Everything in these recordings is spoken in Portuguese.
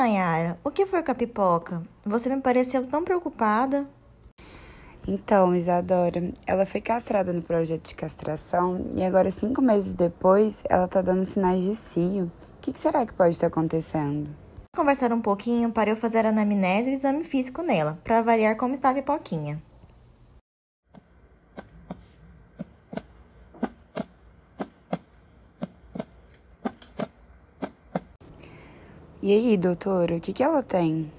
Nayara, o que foi com a pipoca? Você me pareceu tão preocupada. Então, Isadora, ela foi castrada no projeto de castração e agora, cinco meses depois, ela tá dando sinais de cio. O que, que será que pode estar acontecendo? Conversar um pouquinho para eu fazer a anamnese e o exame físico nela, para avaliar como está a pipoquinha. E aí, doutora, o que, que ela tem?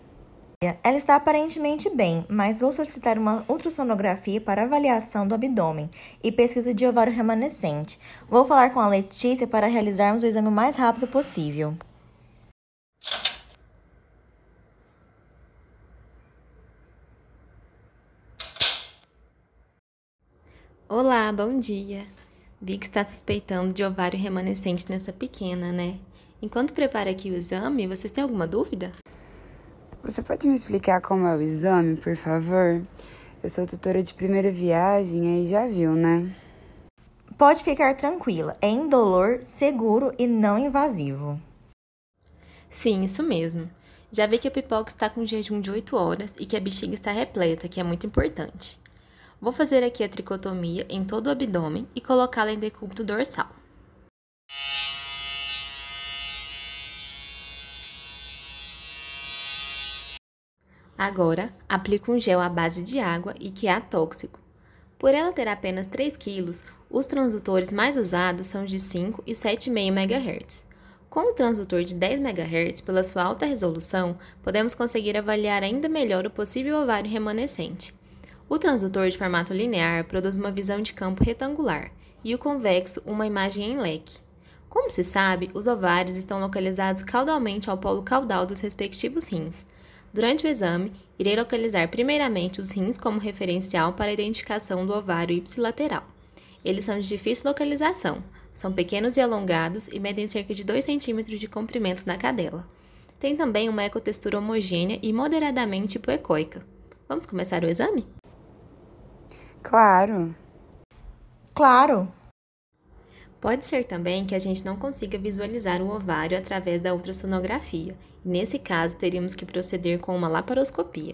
Ela está aparentemente bem, mas vou solicitar uma ultrassonografia para avaliação do abdômen e pesquisa de ovário remanescente. Vou falar com a Letícia para realizarmos o exame o mais rápido possível. Olá, bom dia. Vi que está suspeitando de ovário remanescente nessa pequena, né? Enquanto prepara aqui o exame, vocês têm alguma dúvida? Você pode me explicar como é o exame, por favor? Eu sou tutora de primeira viagem, aí já viu, né? Pode ficar tranquila, é indolor, seguro e não invasivo. Sim, isso mesmo. Já vi que a pipoca está com jejum de 8 horas e que a bexiga está repleta, que é muito importante. Vou fazer aqui a tricotomia em todo o abdômen e colocá-la em decúbito dorsal. Agora, aplico um gel à base de água e que é atóxico. Por ela ter apenas 3 kg, os transdutores mais usados são de 5 e 7,5 MHz. Com o transdutor de 10 MHz, pela sua alta resolução, podemos conseguir avaliar ainda melhor o possível ovário remanescente. O transdutor de formato linear produz uma visão de campo retangular e o convexo uma imagem em leque. Como se sabe, os ovários estão localizados caudalmente ao polo caudal dos respectivos rins. Durante o exame, irei localizar primeiramente os rins como referencial para a identificação do ovário ipsilateral. Eles são de difícil localização, são pequenos e alongados e medem cerca de 2 cm de comprimento na cadela. Tem também uma ecotextura homogênea e moderadamente hipoecóica. Vamos começar o exame? Claro. Claro. Pode ser também que a gente não consiga visualizar o ovário através da ultrassonografia, e nesse caso teríamos que proceder com uma laparoscopia.